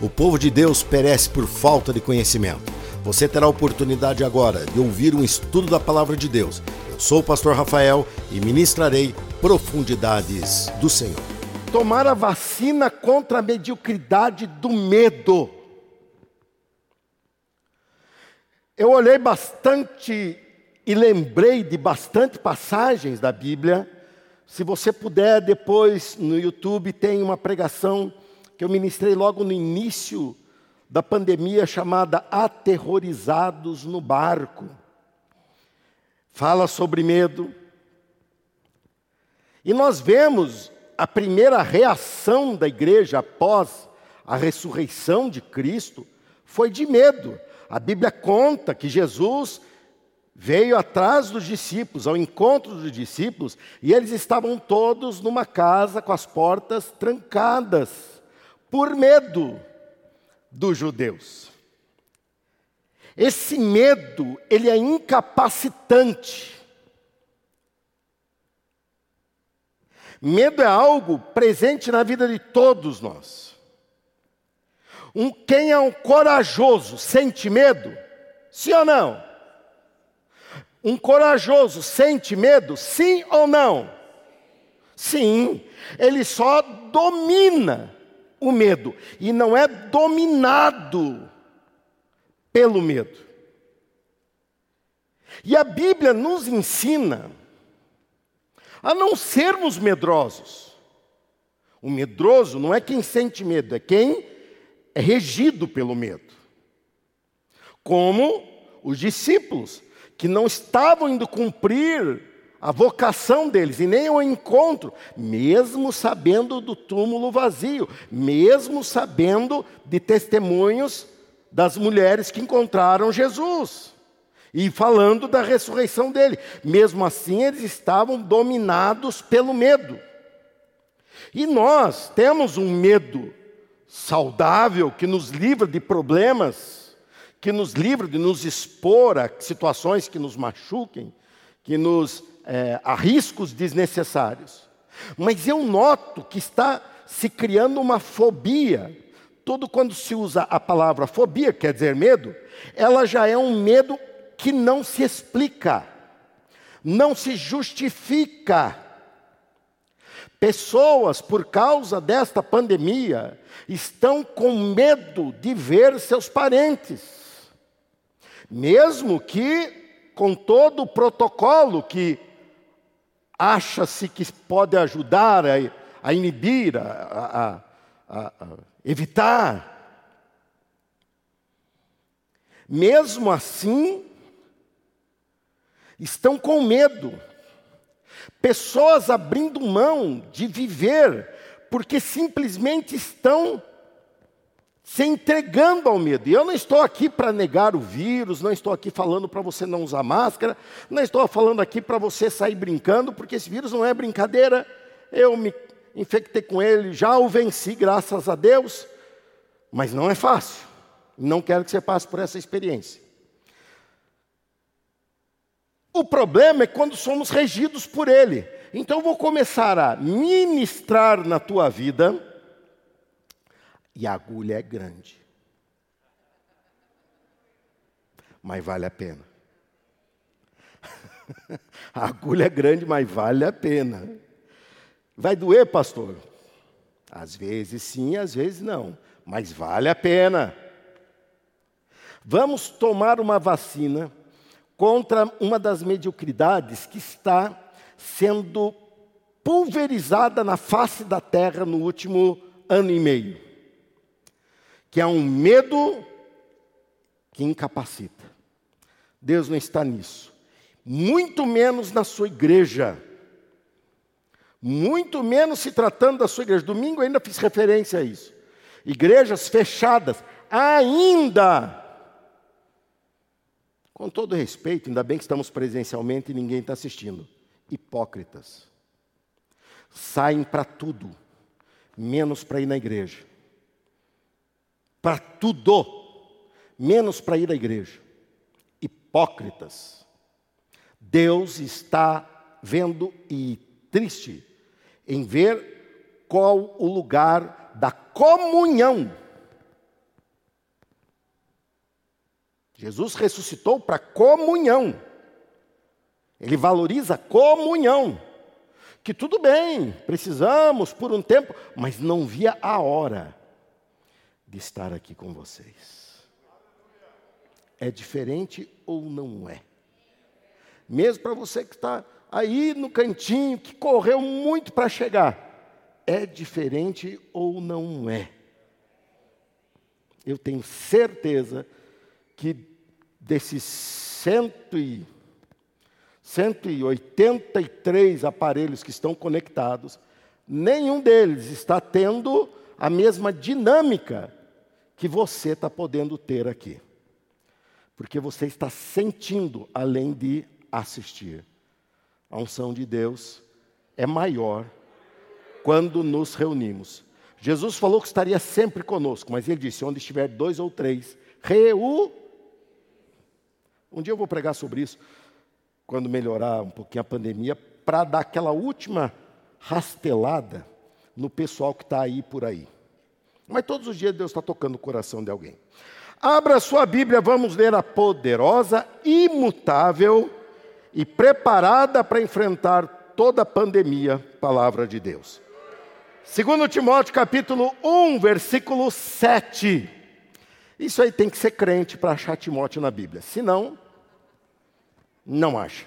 O povo de Deus perece por falta de conhecimento. Você terá a oportunidade agora de ouvir um estudo da palavra de Deus. Eu sou o pastor Rafael e ministrarei profundidades do Senhor. Tomar a vacina contra a mediocridade do medo. Eu olhei bastante e lembrei de bastante passagens da Bíblia. Se você puder, depois no YouTube tem uma pregação que eu ministrei logo no início da pandemia chamada Aterrorizados no Barco. Fala sobre medo. E nós vemos a primeira reação da igreja após a ressurreição de Cristo foi de medo. A Bíblia conta que Jesus veio atrás dos discípulos, ao encontro dos discípulos, e eles estavam todos numa casa com as portas trancadas por medo dos judeus. Esse medo, ele é incapacitante. Medo é algo presente na vida de todos nós. Um, quem é um corajoso sente medo? Sim ou não? Um corajoso sente medo? Sim ou não? Sim, ele só domina o medo e não é dominado pelo medo. E a Bíblia nos ensina a não sermos medrosos. O medroso não é quem sente medo, é quem é regido pelo medo. Como os discípulos que não estavam indo cumprir a vocação deles e nem o encontro, mesmo sabendo do túmulo vazio, mesmo sabendo de testemunhos das mulheres que encontraram Jesus e falando da ressurreição dele. Mesmo assim, eles estavam dominados pelo medo. E nós temos um medo saudável que nos livra de problemas, que nos livra de nos expor a situações que nos machuquem, que nos é, a riscos desnecessários. Mas eu noto que está se criando uma fobia. Todo quando se usa a palavra fobia, quer dizer medo, ela já é um medo que não se explica, não se justifica. Pessoas, por causa desta pandemia, estão com medo de ver seus parentes, mesmo que com todo o protocolo que acha-se que pode ajudar a, a inibir, a, a, a evitar. Mesmo assim, estão com medo. Pessoas abrindo mão de viver, porque simplesmente estão se entregando ao medo. E eu não estou aqui para negar o vírus, não estou aqui falando para você não usar máscara, não estou falando aqui para você sair brincando, porque esse vírus não é brincadeira. Eu me infectei com ele, já o venci, graças a Deus, mas não é fácil. Não quero que você passe por essa experiência. O problema é quando somos regidos por ele. Então eu vou começar a ministrar na tua vida e a agulha é grande. Mas vale a pena. a agulha é grande, mas vale a pena. Vai doer, pastor? Às vezes sim, às vezes não, mas vale a pena. Vamos tomar uma vacina contra uma das mediocridades que está sendo pulverizada na face da terra no último ano e meio que é um medo que incapacita. Deus não está nisso. Muito menos na sua igreja. Muito menos se tratando da sua igreja. Domingo ainda fiz referência a isso. Igrejas fechadas, ainda. Com todo respeito, ainda bem que estamos presencialmente e ninguém está assistindo. Hipócritas. Saem para tudo, menos para ir na igreja para tudo, menos para ir à igreja. Hipócritas. Deus está vendo e triste em ver qual o lugar da comunhão Jesus ressuscitou para comunhão. Ele valoriza comunhão. Que tudo bem, precisamos por um tempo, mas não via a hora de estar aqui com vocês. É diferente ou não é? Mesmo para você que está aí no cantinho, que correu muito para chegar, é diferente ou não é? Eu tenho certeza que desses cento e, 183 aparelhos que estão conectados, nenhum deles está tendo a mesma dinâmica que você está podendo ter aqui. Porque você está sentindo além de assistir. A unção de Deus é maior quando nos reunimos. Jesus falou que estaria sempre conosco, mas ele disse: onde estiver dois ou três, reu. Um dia eu vou pregar sobre isso, quando melhorar um pouquinho a pandemia, para dar aquela última rastelada no pessoal que está aí por aí. Mas todos os dias Deus está tocando o coração de alguém. Abra sua Bíblia, vamos ler a poderosa, imutável e preparada para enfrentar toda a pandemia, palavra de Deus. Segundo Timóteo capítulo 1, versículo 7. Isso aí tem que ser crente para achar Timóteo na Bíblia. Senão, não acha.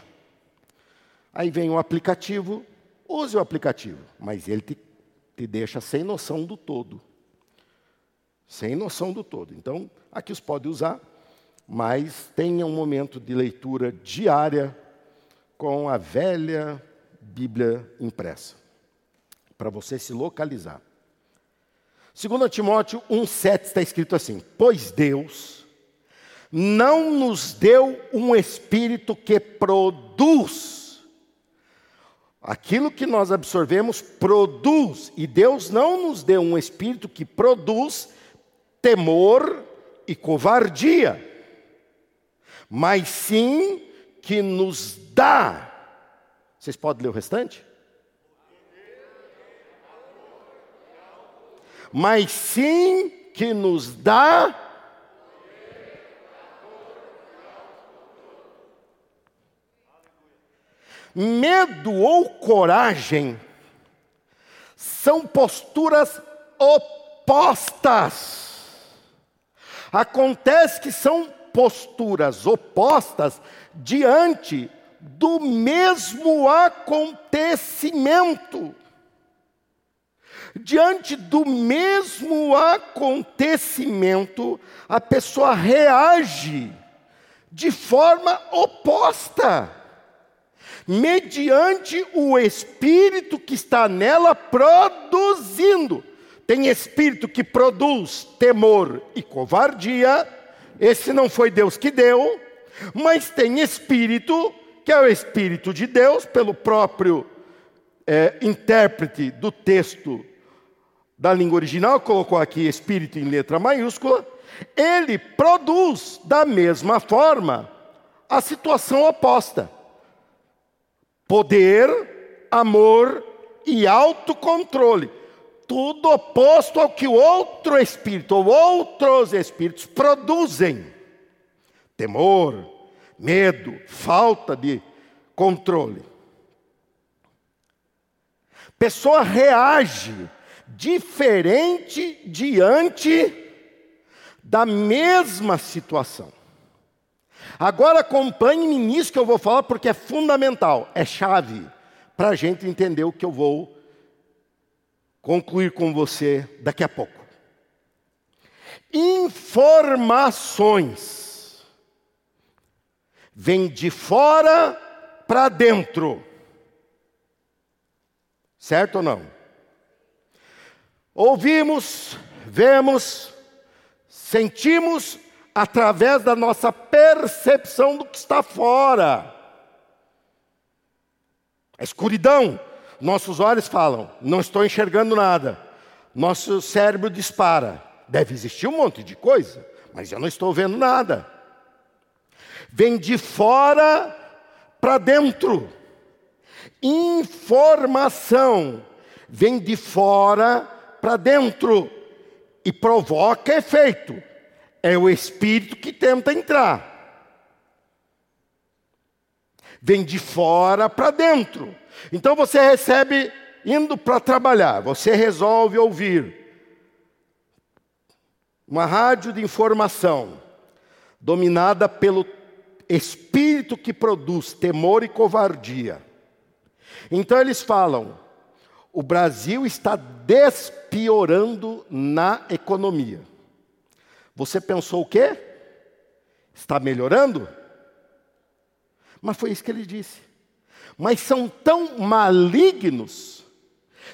Aí vem o aplicativo, use o aplicativo, mas ele te, te deixa sem noção do todo. Sem noção do todo. Então, aqui os pode usar, mas tenha um momento de leitura diária com a velha Bíblia impressa, para você se localizar. Segundo Timóteo 1,7 está escrito assim: Pois Deus não nos deu um espírito que produz. Aquilo que nós absorvemos produz, e Deus não nos deu um espírito que produz temor e covardia, mas sim que nos dá. Vocês podem ler o restante? Mas sim que nos dá. Medo ou coragem são posturas opostas. Acontece que são posturas opostas diante do mesmo acontecimento. Diante do mesmo acontecimento, a pessoa reage de forma oposta, mediante o espírito que está nela produzindo. Tem espírito que produz temor e covardia, esse não foi Deus que deu, mas tem espírito, que é o espírito de Deus, pelo próprio é, intérprete do texto da língua original, colocou aqui espírito em letra maiúscula, ele produz da mesma forma a situação oposta: poder, amor e autocontrole. Tudo oposto ao que o outro espírito ou outros espíritos produzem temor, medo, falta de controle. Pessoa reage diferente diante da mesma situação. Agora acompanhe-me nisso que eu vou falar, porque é fundamental, é chave para a gente entender o que eu vou concluir com você daqui a pouco. Informações vem de fora para dentro. Certo ou não? Ouvimos, vemos, sentimos através da nossa percepção do que está fora. A escuridão, nossos olhos falam, não estou enxergando nada. Nosso cérebro dispara, deve existir um monte de coisa, mas eu não estou vendo nada vem de fora para dentro. Informação vem de fora para dentro e provoca efeito. é o espírito que tenta entrar. Vem de fora para dentro. Então você recebe indo para trabalhar, você resolve ouvir uma rádio de informação dominada pelo espírito que produz temor e covardia. Então eles falam: o Brasil está despiorando na economia. Você pensou o quê? Está melhorando? Mas foi isso que ele disse. Mas são tão malignos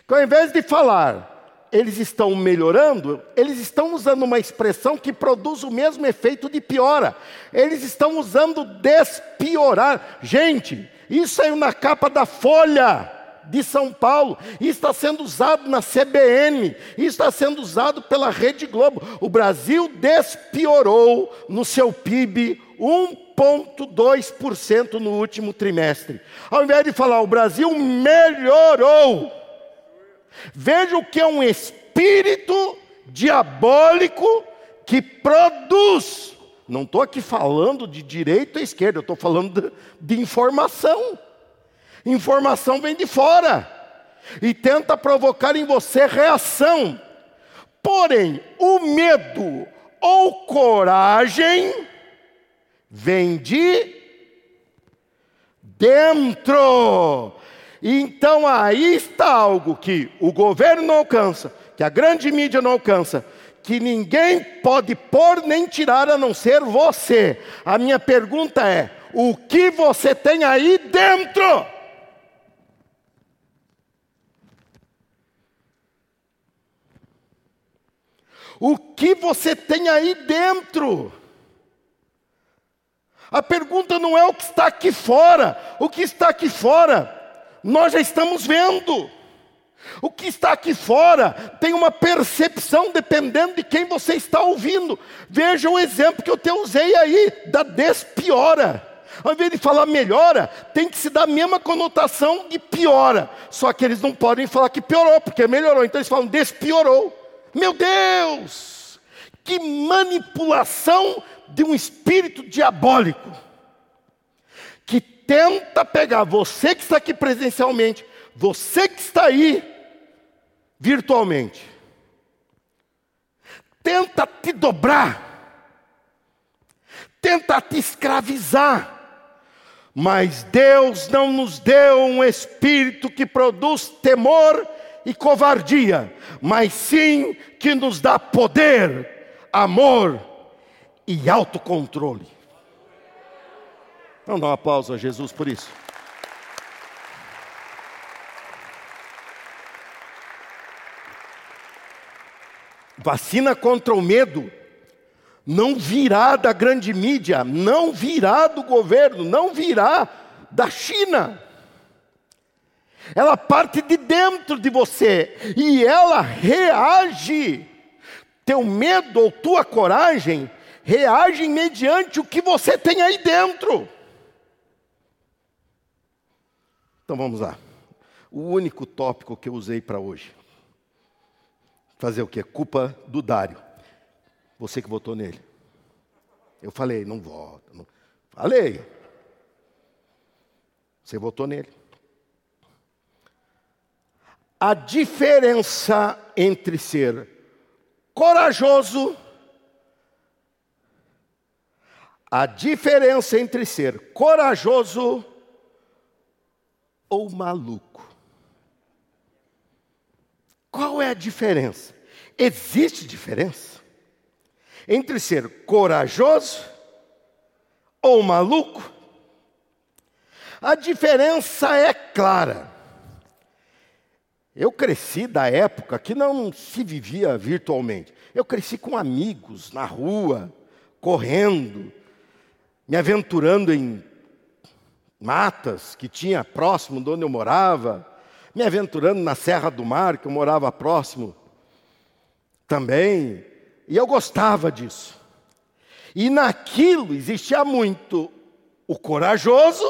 que ao invés de falar eles estão melhorando, eles estão usando uma expressão que produz o mesmo efeito de piora. Eles estão usando despiorar. Gente, isso saiu na capa da Folha de São Paulo, e está sendo usado na CBN, e está sendo usado pela Rede Globo. O Brasil despiorou no seu PIB 1,2% no último trimestre. Ao invés de falar o Brasil melhorou, Veja o que é um espírito diabólico que produz. Não estou aqui falando de direita ou esquerda, eu estou falando de, de informação. Informação vem de fora e tenta provocar em você reação. Porém, o medo ou coragem vem de dentro. Então aí está algo que o governo não alcança, que a grande mídia não alcança, que ninguém pode pôr nem tirar a não ser você. A minha pergunta é: o que você tem aí dentro? O que você tem aí dentro? A pergunta não é o que está aqui fora, o que está aqui fora nós já estamos vendo. O que está aqui fora tem uma percepção dependendo de quem você está ouvindo. Veja o exemplo que eu te usei aí, da despiora. Ao invés de falar melhora, tem que se dar a mesma conotação de piora. Só que eles não podem falar que piorou, porque melhorou. Então eles falam despiorou. Meu Deus! Que manipulação de um espírito diabólico tenta pegar você que está aqui presencialmente, você que está aí virtualmente, tenta te dobrar, tenta te escravizar, mas Deus não nos deu um espírito que produz temor e covardia, mas sim que nos dá poder, amor e autocontrole. Vamos dar um aplauso a Jesus por isso. Vacina contra o medo não virá da grande mídia, não virá do governo, não virá da China. Ela parte de dentro de você e ela reage. Teu medo ou tua coragem reagem mediante o que você tem aí dentro. Então vamos lá. O único tópico que eu usei para hoje. Fazer o quê? Culpa do Dário. Você que votou nele. Eu falei, não vota. Não... Falei. Você votou nele. A diferença entre ser corajoso, a diferença entre ser corajoso ou maluco. Qual é a diferença? Existe diferença entre ser corajoso ou maluco? A diferença é clara. Eu cresci da época que não se vivia virtualmente. Eu cresci com amigos na rua, correndo, me aventurando em matas que tinha próximo de onde eu morava, me aventurando na Serra do Mar, que eu morava próximo também, e eu gostava disso. E naquilo existia muito o corajoso,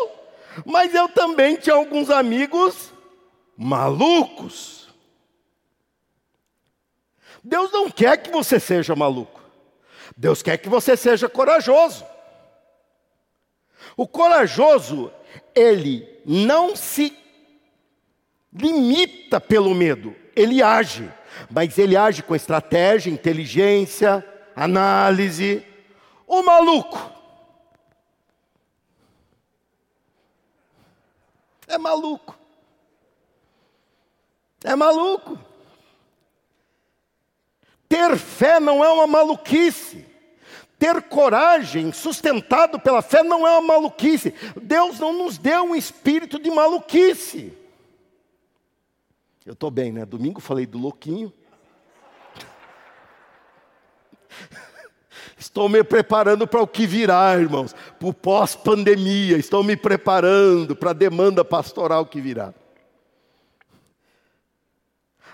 mas eu também tinha alguns amigos malucos. Deus não quer que você seja maluco. Deus quer que você seja corajoso. O corajoso, ele não se limita pelo medo, ele age, mas ele age com estratégia, inteligência, análise. O maluco é maluco. É maluco. Ter fé não é uma maluquice. Ter coragem, sustentado pela fé, não é uma maluquice. Deus não nos deu um espírito de maluquice. Eu estou bem, né? Domingo falei do louquinho. Estou me preparando para o que virá, irmãos, para o pós-pandemia. Estou me preparando para a demanda pastoral que virá.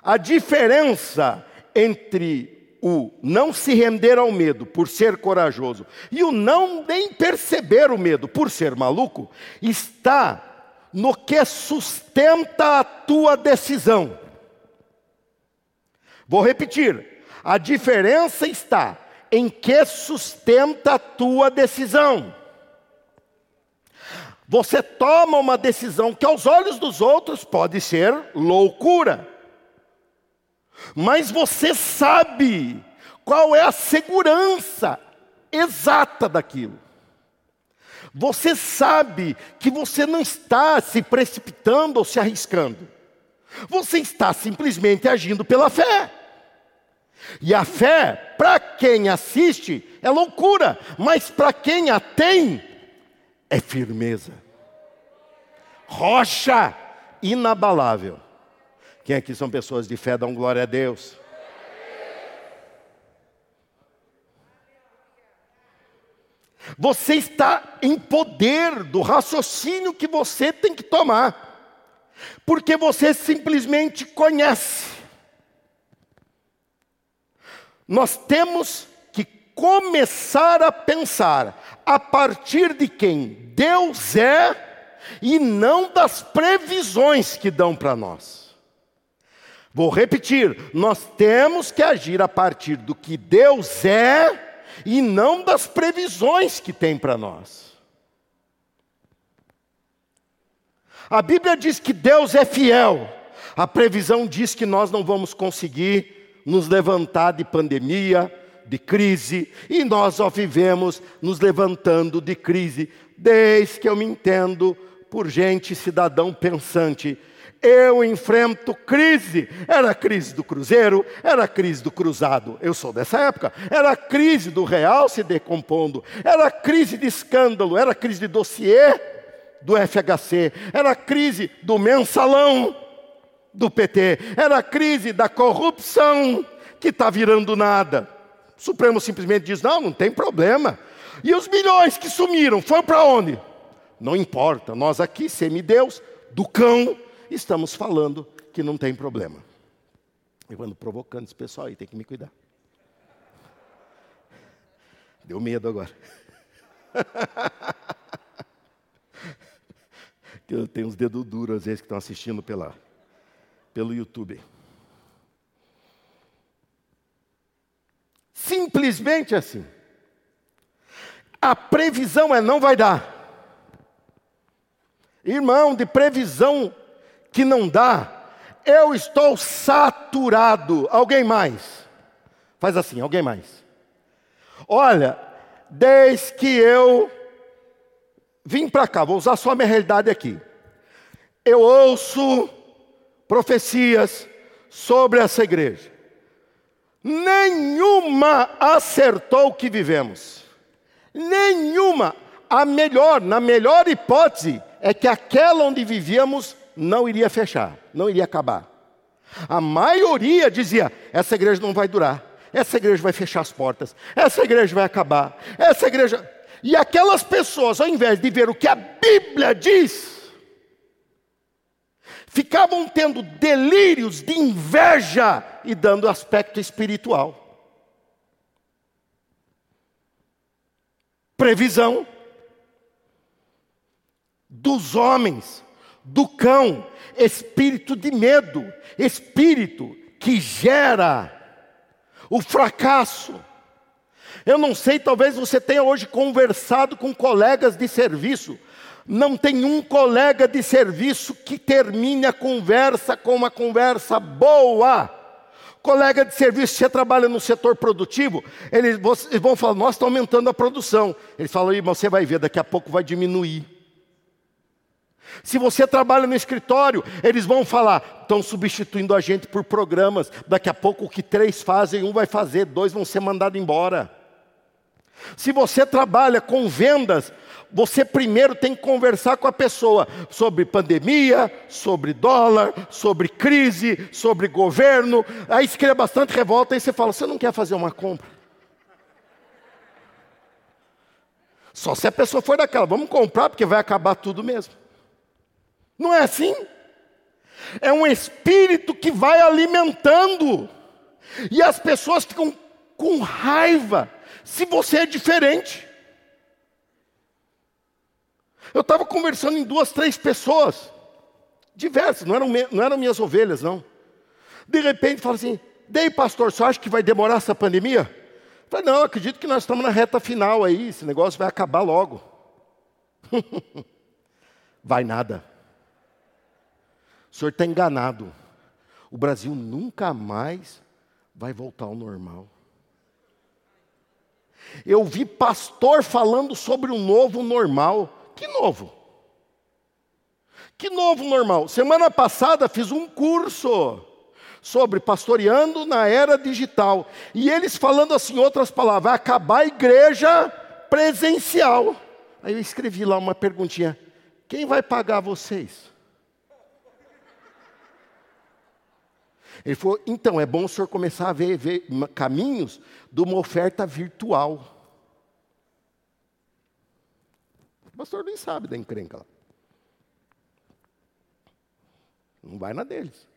A diferença entre o não se render ao medo por ser corajoso e o não nem perceber o medo por ser maluco está no que sustenta a tua decisão. Vou repetir: a diferença está em que sustenta a tua decisão. Você toma uma decisão que aos olhos dos outros pode ser loucura. Mas você sabe qual é a segurança exata daquilo. Você sabe que você não está se precipitando ou se arriscando. Você está simplesmente agindo pela fé. E a fé, para quem assiste, é loucura, mas para quem a tem, é firmeza. Rocha inabalável. Quem aqui são pessoas de fé, dão glória a Deus. Você está em poder do raciocínio que você tem que tomar, porque você simplesmente conhece. Nós temos que começar a pensar a partir de quem Deus é e não das previsões que dão para nós. Vou repetir: nós temos que agir a partir do que Deus é e não das previsões que tem para nós. A Bíblia diz que Deus é fiel, a previsão diz que nós não vamos conseguir nos levantar de pandemia, de crise, e nós só vivemos nos levantando de crise, desde que eu me entendo por gente, cidadão pensante. Eu enfrento crise. Era a crise do cruzeiro, era a crise do cruzado. Eu sou dessa época. Era a crise do real se decompondo, era a crise de escândalo, era a crise de dossiê do FHC, era a crise do mensalão do PT, era a crise da corrupção que está virando nada. O Supremo simplesmente diz: não, não tem problema. E os milhões que sumiram, foram para onde? Não importa, nós aqui, semideus, do cão, estamos falando que não tem problema. Eu ando provocando esse pessoal aí, tem que me cuidar. Deu medo agora. Eu tenho uns dedos duros às vezes que estão assistindo pela pelo YouTube. Simplesmente assim. A previsão é não vai dar. Irmão, de previsão que não dá, eu estou saturado. Alguém mais? Faz assim, alguém mais. Olha, desde que eu vim para cá, vou usar só a minha realidade aqui. Eu ouço profecias sobre essa igreja. Nenhuma acertou o que vivemos. Nenhuma. A melhor, na melhor hipótese, é que aquela onde vivíamos não iria fechar, não iria acabar. A maioria dizia: essa igreja não vai durar, essa igreja vai fechar as portas, essa igreja vai acabar, essa igreja. E aquelas pessoas, ao invés de ver o que a Bíblia diz, ficavam tendo delírios de inveja e dando aspecto espiritual. Previsão dos homens, do cão, espírito de medo, espírito que gera o fracasso. Eu não sei, talvez você tenha hoje conversado com colegas de serviço. Não tem um colega de serviço que termine a conversa com uma conversa boa. Colega de serviço, você trabalha no setor produtivo, eles vão falar, nós estamos aumentando a produção. Eles falam, mas você vai ver, daqui a pouco vai diminuir. Se você trabalha no escritório, eles vão falar, estão substituindo a gente por programas. Daqui a pouco o que três fazem, um vai fazer, dois vão ser mandados embora. Se você trabalha com vendas, você primeiro tem que conversar com a pessoa sobre pandemia, sobre dólar, sobre crise, sobre governo. Aí se cria bastante revolta e você fala: você não quer fazer uma compra? Só se a pessoa for daquela, vamos comprar porque vai acabar tudo mesmo. Não é assim? É um espírito que vai alimentando, e as pessoas ficam com raiva se você é diferente. Eu estava conversando em duas, três pessoas, diversas, não eram, não eram minhas ovelhas, não. De repente fala assim: Dei, pastor, você acha que vai demorar essa pandemia? Eu falei, não, acredito que nós estamos na reta final aí, esse negócio vai acabar logo. vai nada. O senhor está enganado. O Brasil nunca mais vai voltar ao normal. Eu vi pastor falando sobre um novo normal. Que novo? Que novo normal? Semana passada fiz um curso sobre pastoreando na era digital. E eles falando assim, outras palavras, vai acabar a igreja presencial. Aí eu escrevi lá uma perguntinha: quem vai pagar vocês? Ele falou: então, é bom o senhor começar a ver, ver caminhos de uma oferta virtual. O pastor nem sabe da encrenca lá. Não vai na deles.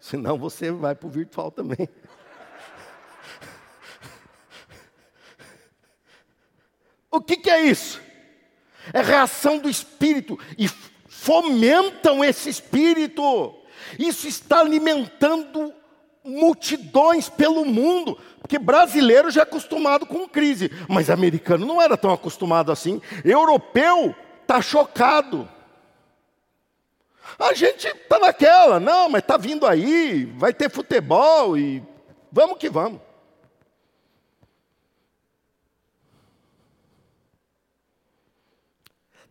Senão você vai para o virtual também. o que, que é isso? É reação do espírito. E fomentam esse espírito. Isso está alimentando multidões pelo mundo, porque brasileiro já é acostumado com crise, mas americano não era tão acostumado assim. Europeu está chocado. A gente está naquela, não, mas está vindo aí, vai ter futebol e vamos que vamos.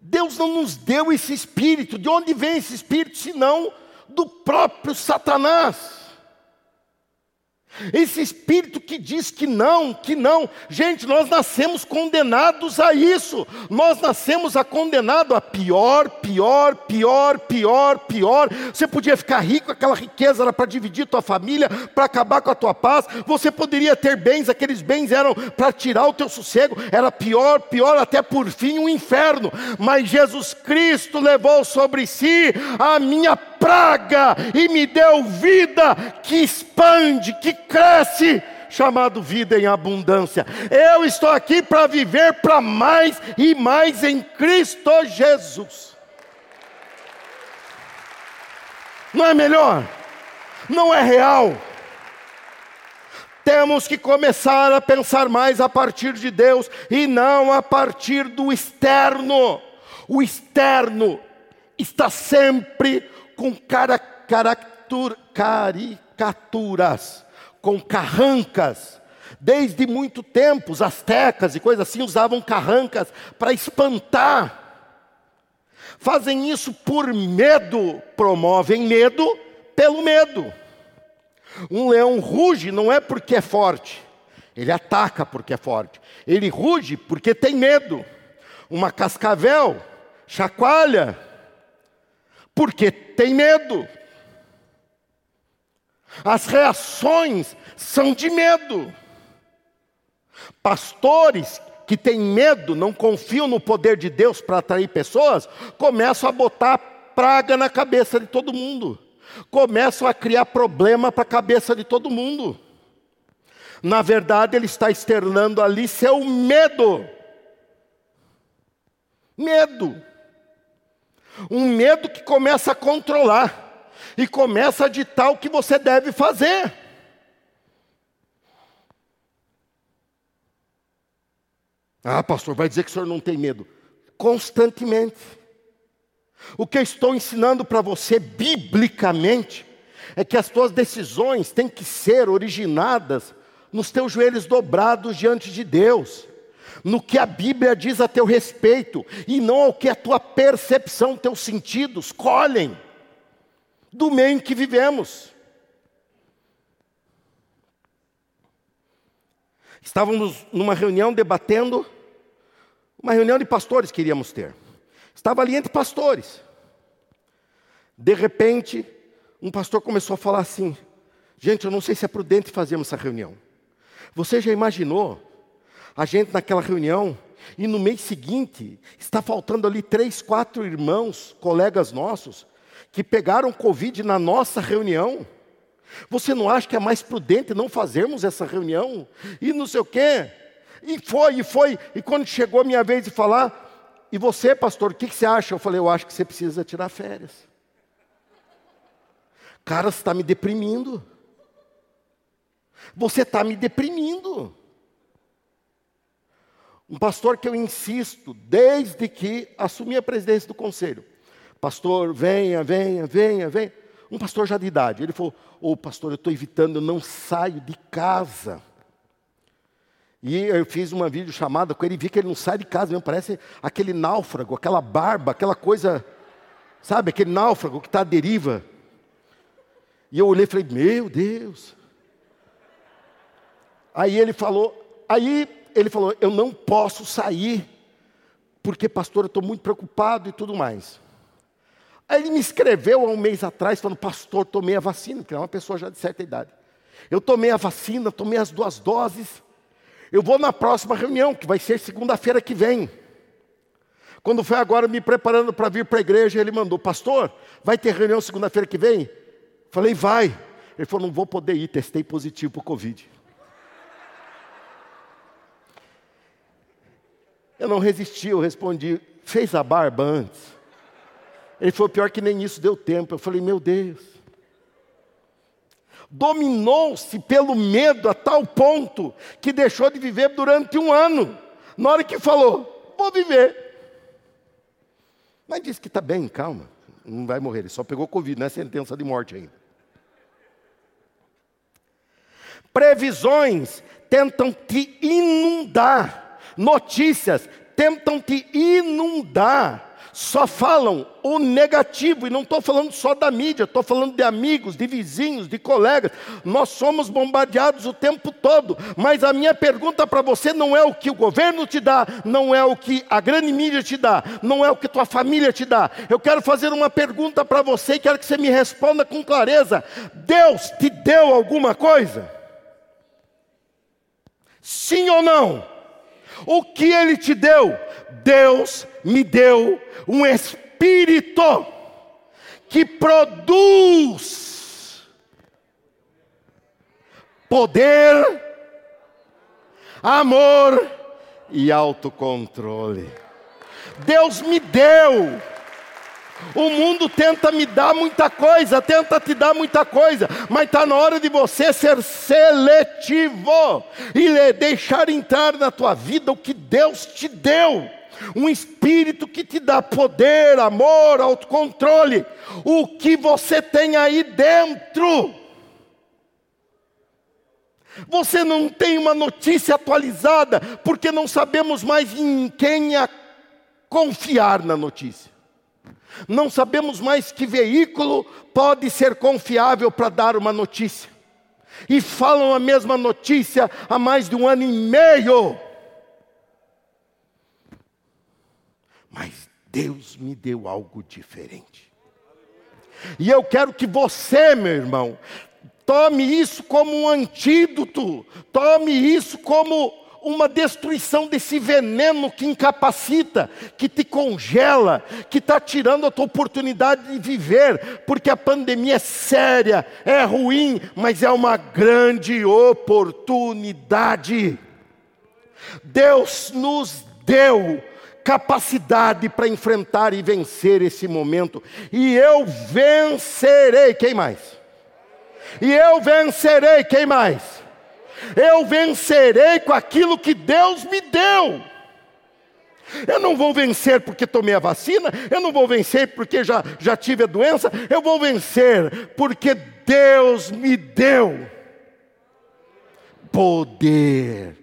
Deus não nos deu esse espírito. De onde vem esse espírito? Senão do próprio Satanás. Esse espírito que diz que não, que não. Gente, nós nascemos condenados a isso. Nós nascemos a condenado a pior, pior, pior, pior, pior. Você podia ficar rico, aquela riqueza era para dividir tua família, para acabar com a tua paz. Você poderia ter bens, aqueles bens eram para tirar o teu sossego. Era pior, pior, até por fim o um inferno. Mas Jesus Cristo levou sobre si a minha praga e me deu vida que expande, que cresce, chamado vida em abundância. Eu estou aqui para viver para mais e mais em Cristo Jesus. Não é melhor? Não é real? Temos que começar a pensar mais a partir de Deus e não a partir do externo. O externo está sempre com caricaturas, com carrancas. Desde muito tempo, os astecas e coisas assim usavam carrancas para espantar. Fazem isso por medo, promovem medo pelo medo. Um leão ruge não é porque é forte, ele ataca porque é forte. Ele ruge porque tem medo. Uma cascavel chacoalha porque tem medo. As reações são de medo. Pastores que têm medo, não confiam no poder de Deus para atrair pessoas, começam a botar praga na cabeça de todo mundo. Começam a criar problema para a cabeça de todo mundo. Na verdade, ele está externando ali seu medo. Medo. Um medo que começa a controlar e começa a ditar o que você deve fazer. Ah, pastor, vai dizer que o senhor não tem medo. Constantemente. O que eu estou ensinando para você biblicamente é que as tuas decisões têm que ser originadas nos teus joelhos dobrados diante de Deus, no que a Bíblia diz a teu respeito, e não ao que a tua percepção, teus sentidos colhem do meio em que vivemos. Estávamos numa reunião debatendo, uma reunião de pastores queríamos ter. Estava ali entre pastores. De repente, um pastor começou a falar assim: Gente, eu não sei se é prudente fazermos essa reunião. Você já imaginou a gente naquela reunião e no mês seguinte está faltando ali três, quatro irmãos, colegas nossos, que pegaram Covid na nossa reunião? Você não acha que é mais prudente não fazermos essa reunião? E não sei o quê. E foi, e foi. E quando chegou a minha vez de falar, e você, pastor, o que, que você acha? Eu falei, eu acho que você precisa tirar férias. Cara, você está me deprimindo. Você está me deprimindo. Um pastor que eu insisto, desde que assumi a presidência do conselho. Pastor, venha, venha, venha, venha. Um pastor já de idade. Ele falou: Ô oh, pastor, eu estou evitando, eu não saio de casa. E eu fiz uma videochamada com ele e vi que ele não sai de casa mesmo, parece aquele náufrago, aquela barba, aquela coisa, sabe, aquele náufrago que está à deriva. E eu olhei e falei, meu Deus. Aí ele falou, aí ele falou, eu não posso sair, porque pastor, eu estou muito preocupado e tudo mais. Aí ele me escreveu há um mês atrás, falando, pastor, tomei a vacina, porque é uma pessoa já de certa idade. Eu tomei a vacina, tomei as duas doses. Eu vou na próxima reunião, que vai ser segunda-feira que vem. Quando foi agora me preparando para vir para a igreja, ele mandou, pastor, vai ter reunião segunda-feira que vem? Falei, vai. Ele falou, não vou poder ir, testei positivo para o Covid. Eu não resisti, eu respondi, fez a barba antes? Ele falou, pior que nem isso deu tempo. Eu falei, meu Deus. Dominou-se pelo medo a tal ponto que deixou de viver durante um ano. Na hora que falou, vou viver. Mas disse que está bem, calma, não vai morrer. Ele só pegou Covid, não é sentença de morte ainda. Previsões tentam te inundar, notícias tentam te inundar só falam o negativo, e não estou falando só da mídia, estou falando de amigos, de vizinhos, de colegas. Nós somos bombardeados o tempo todo, mas a minha pergunta para você não é o que o governo te dá, não é o que a grande mídia te dá, não é o que tua família te dá. Eu quero fazer uma pergunta para você e quero que você me responda com clareza: Deus te deu alguma coisa? Sim ou não? O que ele te deu? Deus me deu um espírito que produz poder, amor e autocontrole. Deus me deu o mundo tenta me dar muita coisa, tenta te dar muita coisa, mas está na hora de você ser seletivo e deixar entrar na tua vida o que Deus te deu. Um espírito que te dá poder, amor, autocontrole. O que você tem aí dentro. Você não tem uma notícia atualizada, porque não sabemos mais em quem confiar na notícia. Não sabemos mais que veículo pode ser confiável para dar uma notícia. E falam a mesma notícia há mais de um ano e meio. Mas Deus me deu algo diferente. E eu quero que você, meu irmão, tome isso como um antídoto, tome isso como uma destruição desse veneno que incapacita, que te congela, que está tirando a tua oportunidade de viver, porque a pandemia é séria, é ruim, mas é uma grande oportunidade. Deus nos deu capacidade para enfrentar e vencer esse momento, e eu vencerei. Quem mais? E eu vencerei. Quem mais? Eu vencerei com aquilo que Deus me deu. Eu não vou vencer porque tomei a vacina, eu não vou vencer porque já, já tive a doença, eu vou vencer porque Deus me deu poder.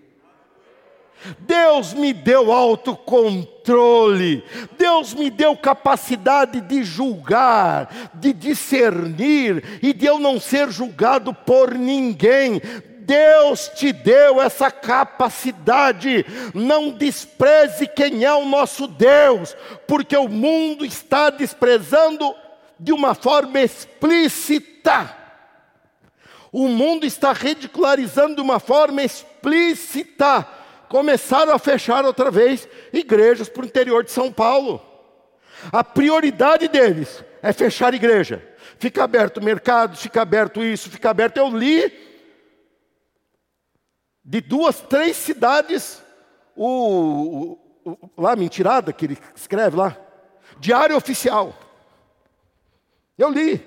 Deus me deu autocontrole, Deus me deu capacidade de julgar, de discernir e de eu não ser julgado por ninguém. Deus te deu essa capacidade. Não despreze quem é o nosso Deus, porque o mundo está desprezando de uma forma explícita. O mundo está ridicularizando de uma forma explícita. Começaram a fechar outra vez igrejas para o interior de São Paulo. A prioridade deles é fechar igreja. Fica aberto mercado, fica aberto isso, fica aberto. Eu li de duas, três cidades, o, o, o, lá, mentirada, que ele escreve lá, diário oficial. Eu li.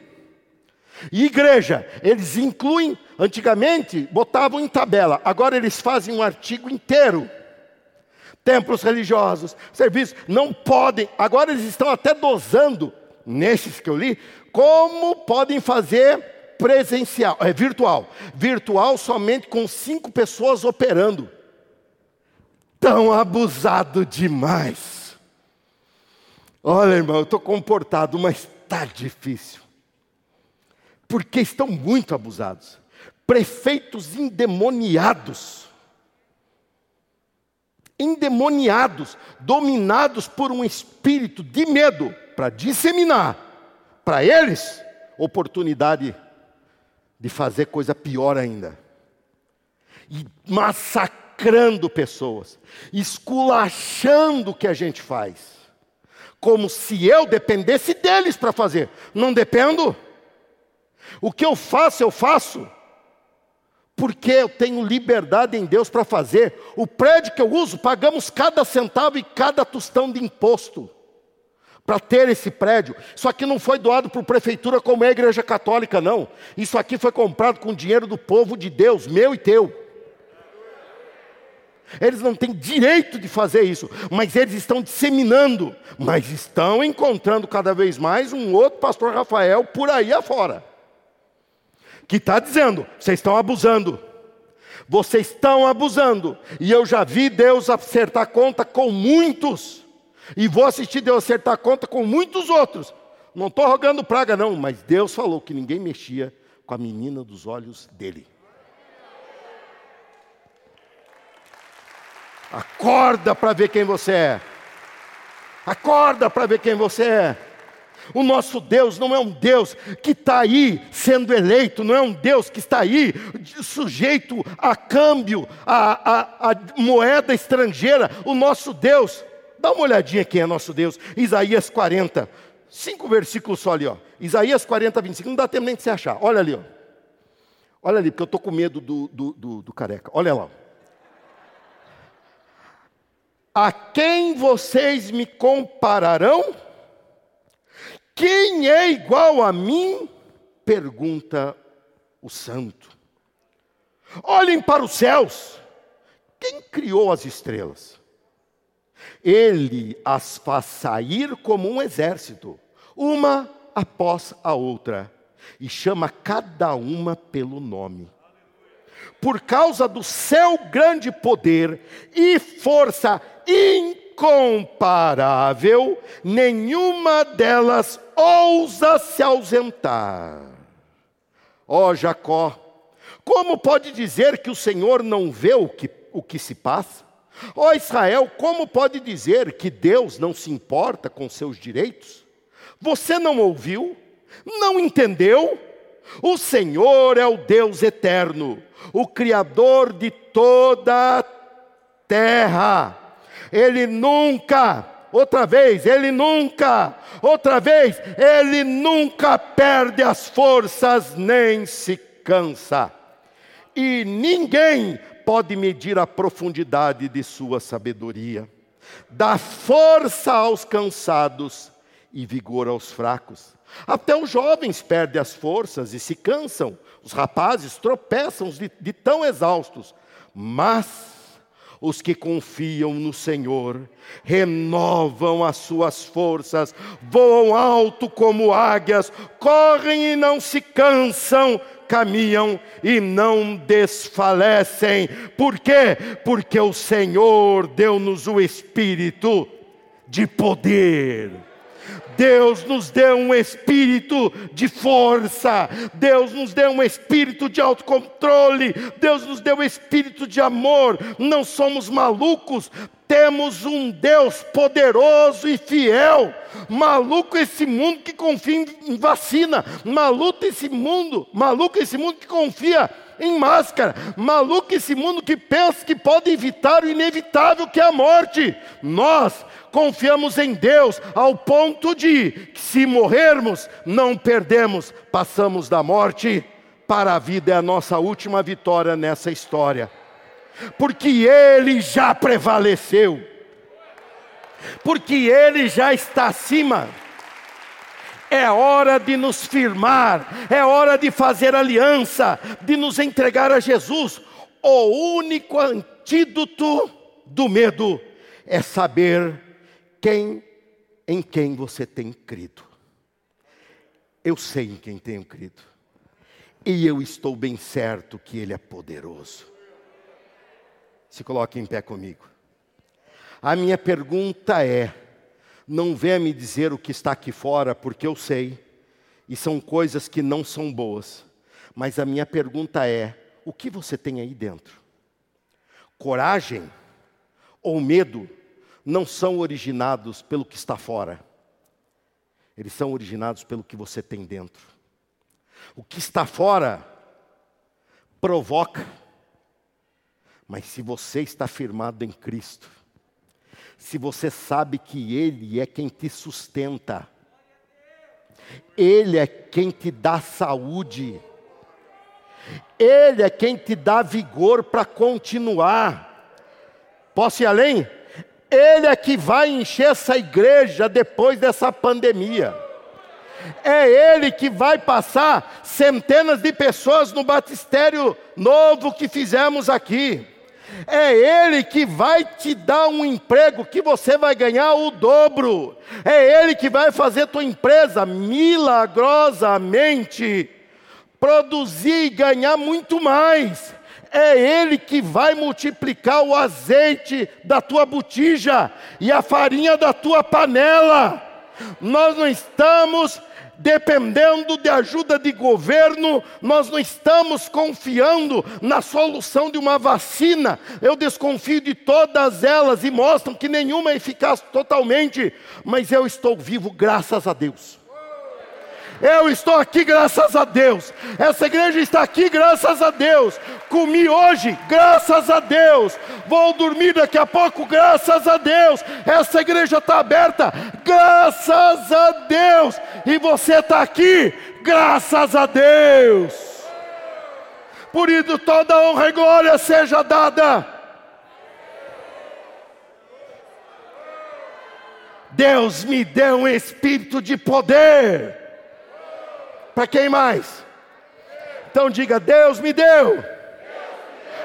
E igreja, eles incluem, antigamente botavam em tabela, agora eles fazem um artigo inteiro. Templos religiosos, serviços, não podem, agora eles estão até dosando, nesses que eu li, como podem fazer presencial, é virtual. Virtual somente com cinco pessoas operando. Tão abusado demais. Olha, irmão, eu estou comportado, mas está difícil. Porque estão muito abusados. Prefeitos endemoniados. Endemoniados, dominados por um espírito de medo, para disseminar para eles oportunidade de fazer coisa pior ainda. E massacrando pessoas, esculachando o que a gente faz. Como se eu dependesse deles para fazer. Não dependo. O que eu faço, eu faço. Porque eu tenho liberdade em Deus para fazer. O prédio que eu uso, pagamos cada centavo e cada tostão de imposto para ter esse prédio. Isso aqui não foi doado por prefeitura como é a igreja católica, não. Isso aqui foi comprado com dinheiro do povo de Deus, meu e teu. Eles não têm direito de fazer isso, mas eles estão disseminando, mas estão encontrando cada vez mais um outro pastor Rafael por aí afora, que está dizendo: vocês estão abusando, vocês estão abusando, e eu já vi Deus acertar conta com muitos e vou assistir Deus acertar conta com muitos outros. Não estou rogando praga, não, mas Deus falou que ninguém mexia com a menina dos olhos dele. Acorda para ver quem você é. Acorda para ver quem você é. O nosso Deus não é um Deus que está aí sendo eleito, não é um Deus que está aí sujeito a câmbio, a, a, a moeda estrangeira. O nosso Deus Dá uma olhadinha quem é nosso Deus. Isaías 40. Cinco versículos só ali, ó. Isaías 40, 25. Não dá tempo nem de você achar. Olha ali, ó. Olha ali, porque eu estou com medo do, do, do, do careca. Olha lá. A quem vocês me compararão? Quem é igual a mim? Pergunta o santo. Olhem para os céus. Quem criou as estrelas? Ele as faz sair como um exército, uma após a outra, e chama cada uma pelo nome. Por causa do seu grande poder e força incomparável, nenhuma delas ousa se ausentar. Ó oh, Jacó, como pode dizer que o Senhor não vê o que, o que se passa? Ó oh, Israel, como pode dizer que Deus não se importa com seus direitos? Você não ouviu? Não entendeu? O Senhor é o Deus eterno, o Criador de toda a terra. Ele nunca, outra vez, ele nunca, outra vez, ele nunca perde as forças nem se cansa. E ninguém pode medir a profundidade de sua sabedoria. Dá força aos cansados e vigor aos fracos. Até os jovens perdem as forças e se cansam, os rapazes tropeçam de, de tão exaustos. Mas os que confiam no Senhor, renovam as suas forças, voam alto como águias, correm e não se cansam, caminham e não desfalecem. Por quê? Porque o Senhor deu-nos o espírito de poder Deus nos deu um espírito de força, Deus nos deu um espírito de autocontrole, Deus nos deu um espírito de amor. Não somos malucos, temos um Deus poderoso e fiel. Maluco esse mundo que confia em vacina, maluco esse mundo, maluco esse mundo que confia em máscara. Maluco esse mundo que pensa que pode evitar o inevitável que é a morte. Nós confiamos em Deus ao ponto de, se morrermos, não perdemos, passamos da morte para a vida, é a nossa última vitória nessa história. Porque Ele já prevaleceu, porque Ele já está acima. É hora de nos firmar, é hora de fazer aliança, de nos entregar a Jesus. O único antídoto do medo é saber quem em quem você tem crido. Eu sei em quem tenho crido. E eu estou bem certo que Ele é poderoso. Se coloque em pé comigo. A minha pergunta é: não venha me dizer o que está aqui fora, porque eu sei, e são coisas que não são boas. Mas a minha pergunta é: o que você tem aí dentro? Coragem ou medo não são originados pelo que está fora, eles são originados pelo que você tem dentro. O que está fora provoca, mas se você está firmado em Cristo, se você sabe que Ele é quem te sustenta, Ele é quem te dá saúde, Ele é quem te dá vigor para continuar. Posso ir além? Ele é que vai encher essa igreja depois dessa pandemia. É Ele que vai passar centenas de pessoas no batistério novo que fizemos aqui. É Ele que vai te dar um emprego que você vai ganhar o dobro. É Ele que vai fazer tua empresa milagrosamente produzir e ganhar muito mais é Ele que vai multiplicar o azeite da tua botija e a farinha da tua panela. Nós não estamos dependendo de ajuda de governo, nós não estamos confiando na solução de uma vacina. Eu desconfio de todas elas e mostram que nenhuma é eficaz totalmente, mas eu estou vivo graças a Deus. Eu estou aqui graças a Deus. Essa igreja está aqui graças a Deus. Comi hoje, graças a Deus. Vou dormir daqui a pouco, graças a Deus. Essa igreja está aberta, graças a Deus. E você está aqui, graças a Deus. Por isso toda honra e glória seja dada. Deus me deu um espírito de poder para quem mais? Então diga: Deus me deu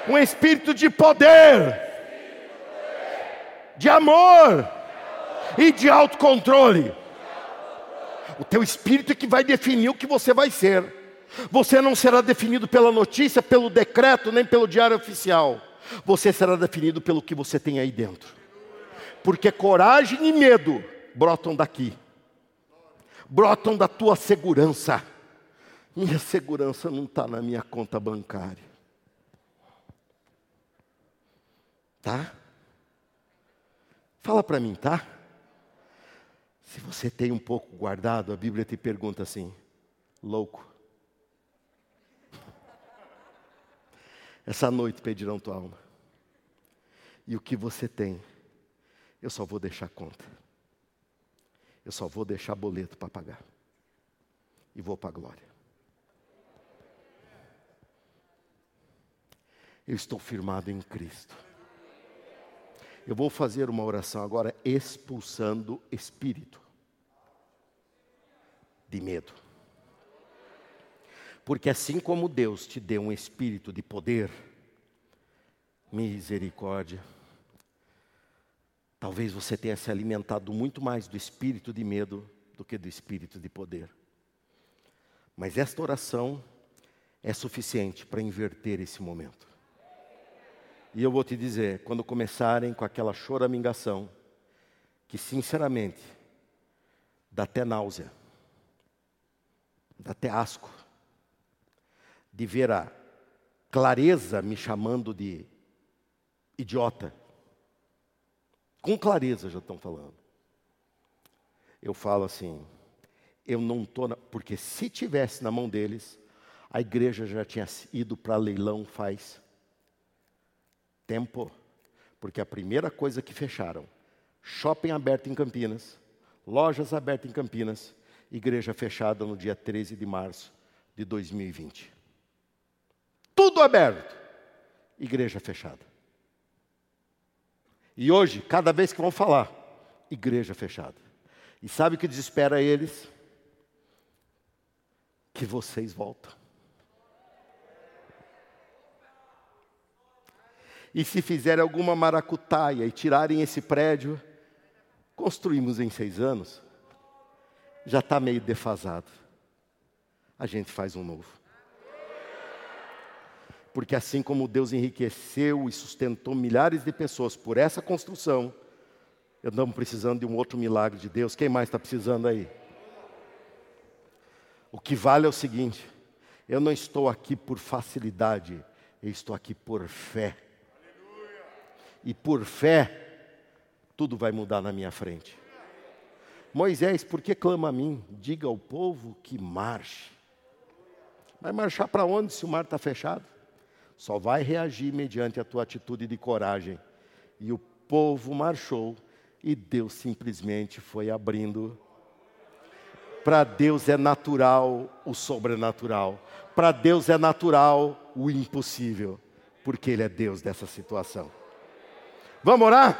um espírito de poder, de amor e de autocontrole. O teu espírito é que vai definir o que você vai ser. Você não será definido pela notícia, pelo decreto, nem pelo diário oficial. Você será definido pelo que você tem aí dentro. Porque coragem e medo brotam daqui, brotam da tua segurança minha segurança não está na minha conta bancária. Tá? Fala para mim, tá? Se você tem um pouco guardado, a Bíblia te pergunta assim: louco. Essa noite pedirão tua alma. E o que você tem, eu só vou deixar conta. Eu só vou deixar boleto para pagar. E vou para a glória. Eu estou firmado em Cristo. Eu vou fazer uma oração agora expulsando espírito de medo. Porque assim como Deus te deu um espírito de poder, misericórdia, Talvez você tenha se alimentado muito mais do espírito de medo do que do espírito de poder. Mas esta oração é suficiente para inverter esse momento. E eu vou te dizer, quando começarem com aquela choramingação, que sinceramente dá até náusea, dá até asco, de ver a clareza me chamando de idiota. Com clareza já estão falando. Eu falo assim, eu não estou. Porque se tivesse na mão deles, a igreja já tinha ido para leilão faz tempo. Porque a primeira coisa que fecharam, shopping aberto em Campinas, lojas abertas em Campinas, igreja fechada no dia 13 de março de 2020. Tudo aberto, igreja fechada. E hoje, cada vez que vão falar, igreja fechada. E sabe o que desespera eles? Que vocês voltam. E se fizerem alguma maracutaia e tirarem esse prédio, construímos em seis anos, já está meio defasado. A gente faz um novo. Porque assim como Deus enriqueceu e sustentou milhares de pessoas por essa construção, estamos precisando de um outro milagre de Deus. Quem mais está precisando aí? O que vale é o seguinte: eu não estou aqui por facilidade, eu estou aqui por fé. E por fé, tudo vai mudar na minha frente. Moisés, por que clama a mim? Diga ao povo que marche. Vai marchar para onde se o mar está fechado? só vai reagir mediante a tua atitude de coragem. E o povo marchou e Deus simplesmente foi abrindo. Para Deus é natural o sobrenatural. Para Deus é natural o impossível, porque Ele é Deus dessa situação. Vamos orar?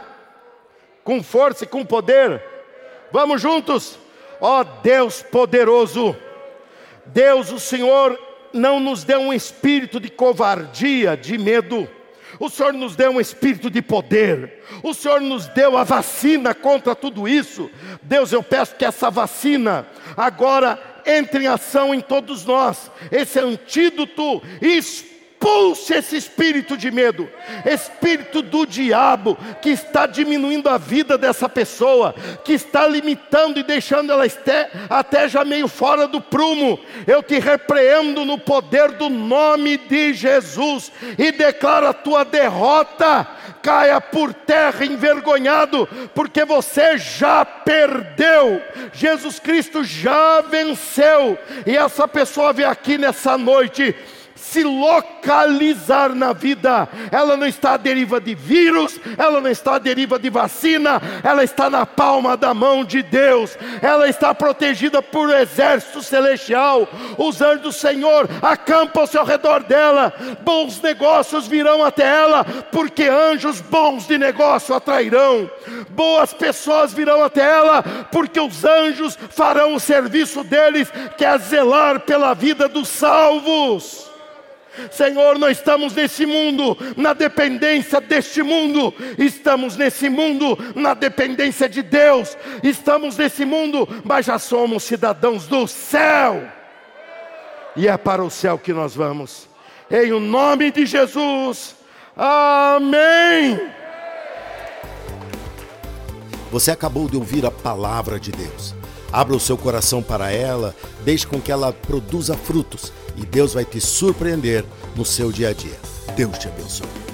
Com força e com poder. Vamos juntos. Ó oh, Deus poderoso, Deus, o Senhor não nos deu um espírito de covardia, de medo. O Senhor nos deu um espírito de poder. O Senhor nos deu a vacina contra tudo isso. Deus, eu peço que essa vacina agora entre em ação em todos nós. Esse antídoto expulse esse espírito de medo, espírito do diabo que está diminuindo a vida dessa pessoa, que está limitando e deixando ela até, até já meio fora do prumo. Eu te repreendo no poder do nome de Jesus e declaro a tua derrota. Caia por terra envergonhado, porque você já perdeu. Jesus Cristo já venceu, e essa pessoa vem aqui nessa noite se localizar na vida. Ela não está à deriva de vírus, ela não está à deriva de vacina, ela está na palma da mão de Deus. Ela está protegida por um exército celestial. Os anjos do Senhor acampam ao redor dela. Bons negócios virão até ela, porque anjos bons de negócio atrairão. Boas pessoas virão até ela, porque os anjos farão o serviço deles, que é zelar pela vida dos salvos. Senhor, nós estamos nesse mundo na dependência deste mundo, estamos nesse mundo na dependência de Deus, estamos nesse mundo, mas já somos cidadãos do céu, e é para o céu que nós vamos, em o nome de Jesus, amém. Você acabou de ouvir a palavra de Deus. Abra o seu coração para ela, deixe com que ela produza frutos e Deus vai te surpreender no seu dia a dia. Deus te abençoe.